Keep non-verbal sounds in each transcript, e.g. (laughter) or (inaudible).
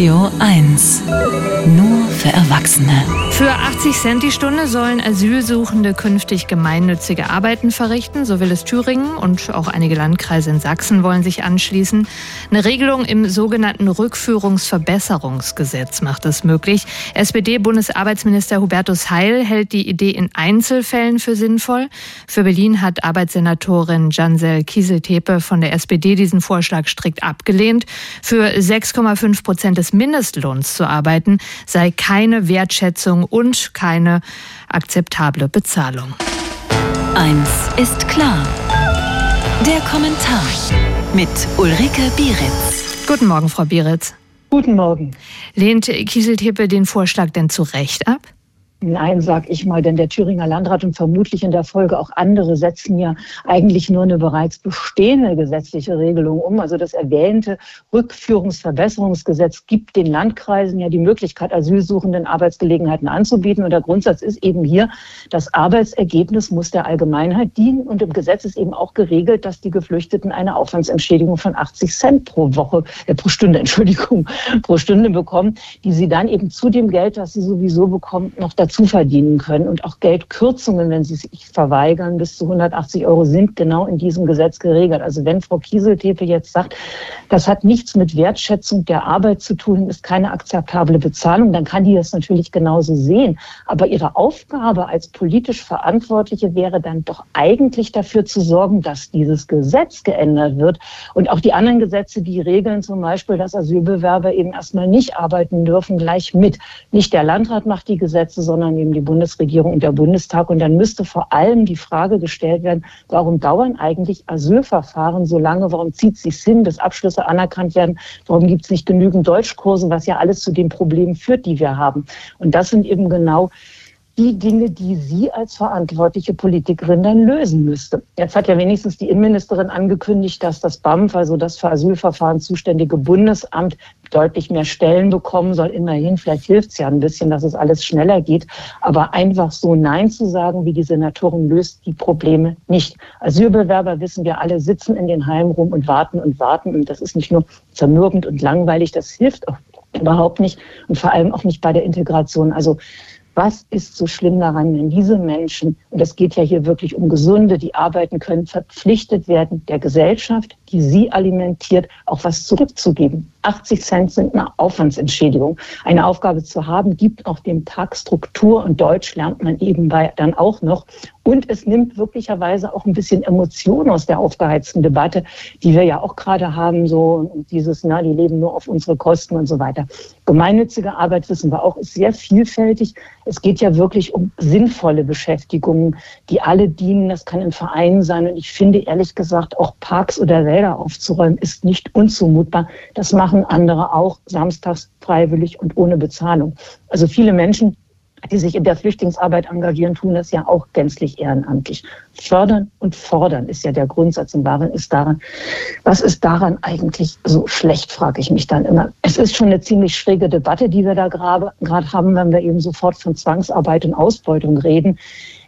Radio 1. Nur für Erwachsene. Für 80 Cent die Stunde sollen Asylsuchende künftig gemeinnützige Arbeiten verrichten. So will es Thüringen und auch einige Landkreise in Sachsen wollen sich anschließen. Eine Regelung im sogenannten Rückführungsverbesserungsgesetz macht es möglich. SPD-Bundesarbeitsminister Hubertus Heil hält die Idee in Einzelfällen für sinnvoll. Für Berlin hat Arbeitssenatorin Jansel Kieseltepe von der SPD diesen Vorschlag strikt abgelehnt. Für 6,5 Prozent des Mindestlohns zu arbeiten sei keine Wertschätzung und keine akzeptable Bezahlung. Eins ist klar. Der Kommentar mit Ulrike Bieritz. Guten Morgen, Frau Bieritz. Guten Morgen. Lehnt Kieseltepe den Vorschlag denn zu Recht ab? Nein, sag ich mal, denn der Thüringer Landrat und vermutlich in der Folge auch andere setzen ja eigentlich nur eine bereits bestehende gesetzliche Regelung um. Also das erwähnte Rückführungsverbesserungsgesetz gibt den Landkreisen ja die Möglichkeit, Asylsuchenden Arbeitsgelegenheiten anzubieten. Und der Grundsatz ist eben hier, das Arbeitsergebnis muss der Allgemeinheit dienen. Und im Gesetz ist eben auch geregelt, dass die Geflüchteten eine Aufwandsentschädigung von 80 Cent pro Woche, äh, pro Stunde, (laughs) Entschuldigung, pro Stunde bekommen, die sie dann eben zu dem Geld, das sie sowieso bekommen, noch dazu dazu verdienen können. Und auch Geldkürzungen, wenn sie sich verweigern, bis zu 180 Euro sind genau in diesem Gesetz geregelt. Also wenn Frau Kieseltepe jetzt sagt, das hat nichts mit Wertschätzung der Arbeit zu tun, ist keine akzeptable Bezahlung, dann kann die das natürlich genauso sehen. Aber ihre Aufgabe als politisch Verantwortliche wäre dann doch eigentlich dafür zu sorgen, dass dieses Gesetz geändert wird. Und auch die anderen Gesetze, die regeln zum Beispiel, dass Asylbewerber eben erstmal nicht arbeiten dürfen, gleich mit. Nicht der Landrat macht die Gesetze, sondern sondern eben die Bundesregierung und der Bundestag. Und dann müsste vor allem die Frage gestellt werden, warum dauern eigentlich Asylverfahren so lange? Warum zieht es sich hin, bis Abschlüsse anerkannt werden? Warum gibt es nicht genügend Deutschkurse, was ja alles zu den Problemen führt, die wir haben? Und das sind eben genau die Dinge, die sie als verantwortliche Politikerin dann lösen müsste. Jetzt hat ja wenigstens die Innenministerin angekündigt, dass das BAMF, also das für Asylverfahren zuständige Bundesamt, deutlich mehr Stellen bekommen soll. Immerhin, vielleicht hilft es ja ein bisschen, dass es alles schneller geht. Aber einfach so Nein zu sagen, wie die Senatorin, löst die Probleme nicht. Asylbewerber, wissen wir alle, sitzen in den Heimen rum und warten und warten. Und das ist nicht nur zermürbend und langweilig, das hilft auch überhaupt nicht und vor allem auch nicht bei der Integration. Also was ist so schlimm daran, wenn diese Menschen, und es geht ja hier wirklich um Gesunde, die arbeiten können, verpflichtet werden, der Gesellschaft, die sie alimentiert, auch was zurückzugeben? 80 Cent sind eine Aufwandsentschädigung. Eine Aufgabe zu haben, gibt auch dem Tag Struktur und Deutsch lernt man nebenbei dann auch noch. Und es nimmt wirklicherweise auch ein bisschen Emotion aus der aufgeheizten Debatte, die wir ja auch gerade haben, so dieses, na, die leben nur auf unsere Kosten und so weiter. Gemeinnützige Arbeit, wissen wir auch, ist sehr vielfältig. Es geht ja wirklich um sinnvolle Beschäftigungen, die alle dienen. Das kann ein Verein sein. Und ich finde ehrlich gesagt, auch Parks oder Wälder aufzuräumen, ist nicht unzumutbar. Das macht machen andere auch samstags freiwillig und ohne Bezahlung. Also viele Menschen, die sich in der Flüchtlingsarbeit engagieren, tun das ja auch gänzlich ehrenamtlich. Fördern und fordern ist ja der Grundsatz im Wahren ist daran. Was ist daran eigentlich so schlecht, frage ich mich dann immer. Es ist schon eine ziemlich schräge Debatte, die wir da gerade haben, wenn wir eben sofort von Zwangsarbeit und Ausbeutung reden.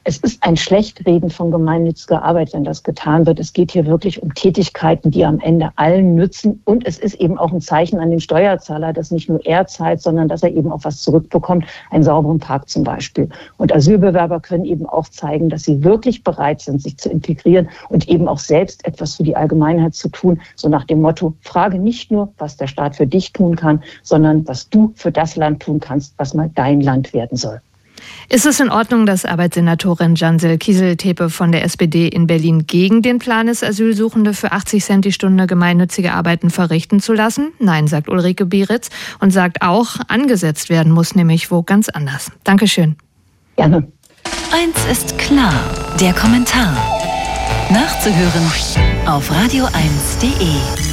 Es ist ein Schlechtreden von gemeinnütziger Arbeit, wenn das getan wird. Es geht hier wirklich um Tätigkeiten, die am Ende allen nützen. Und es ist eben auch ein Zeichen an den Steuerzahler, dass nicht nur er zahlt, sondern dass er eben auch was zurückbekommt, einen sauberen Park zum Beispiel. Und Asylbewerber können eben auch zeigen, dass sie wirklich bereit sind, sich zu integrieren und eben auch selbst etwas für die Allgemeinheit zu tun. So nach dem Motto, frage nicht nur, was der Staat für dich tun kann, sondern was du für das Land tun kannst, was mal dein Land werden soll. Ist es in Ordnung, dass Arbeitssenatorin Jansel Kieseltepe von der SPD in Berlin gegen den Plan ist, Asylsuchende für 80 Cent die Stunde gemeinnützige Arbeiten verrichten zu lassen? Nein, sagt Ulrike Bieritz und sagt auch, angesetzt werden muss nämlich wo ganz anders. Dankeschön. Gerne. Eins ist klar, der Kommentar. Nachzuhören auf radio1.de.